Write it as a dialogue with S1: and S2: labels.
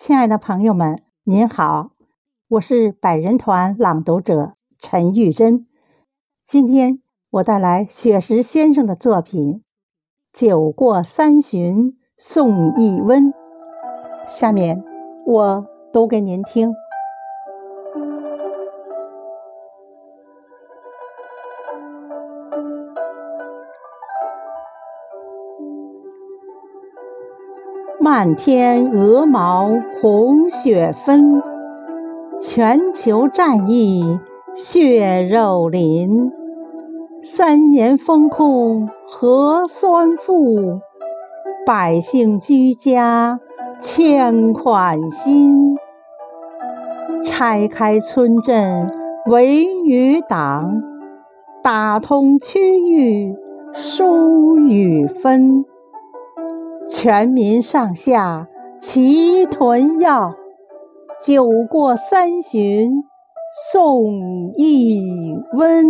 S1: 亲爱的朋友们，您好，我是百人团朗读者陈玉珍。今天我带来雪石先生的作品《酒过三巡送一温》，下面我读给您听。漫天鹅毛红雪纷，全球战役血肉淋。三年封控核酸负，百姓居家欠款心。拆开村镇围与党，打通区域疏与分。全民上下齐囤药，酒过三巡送一温。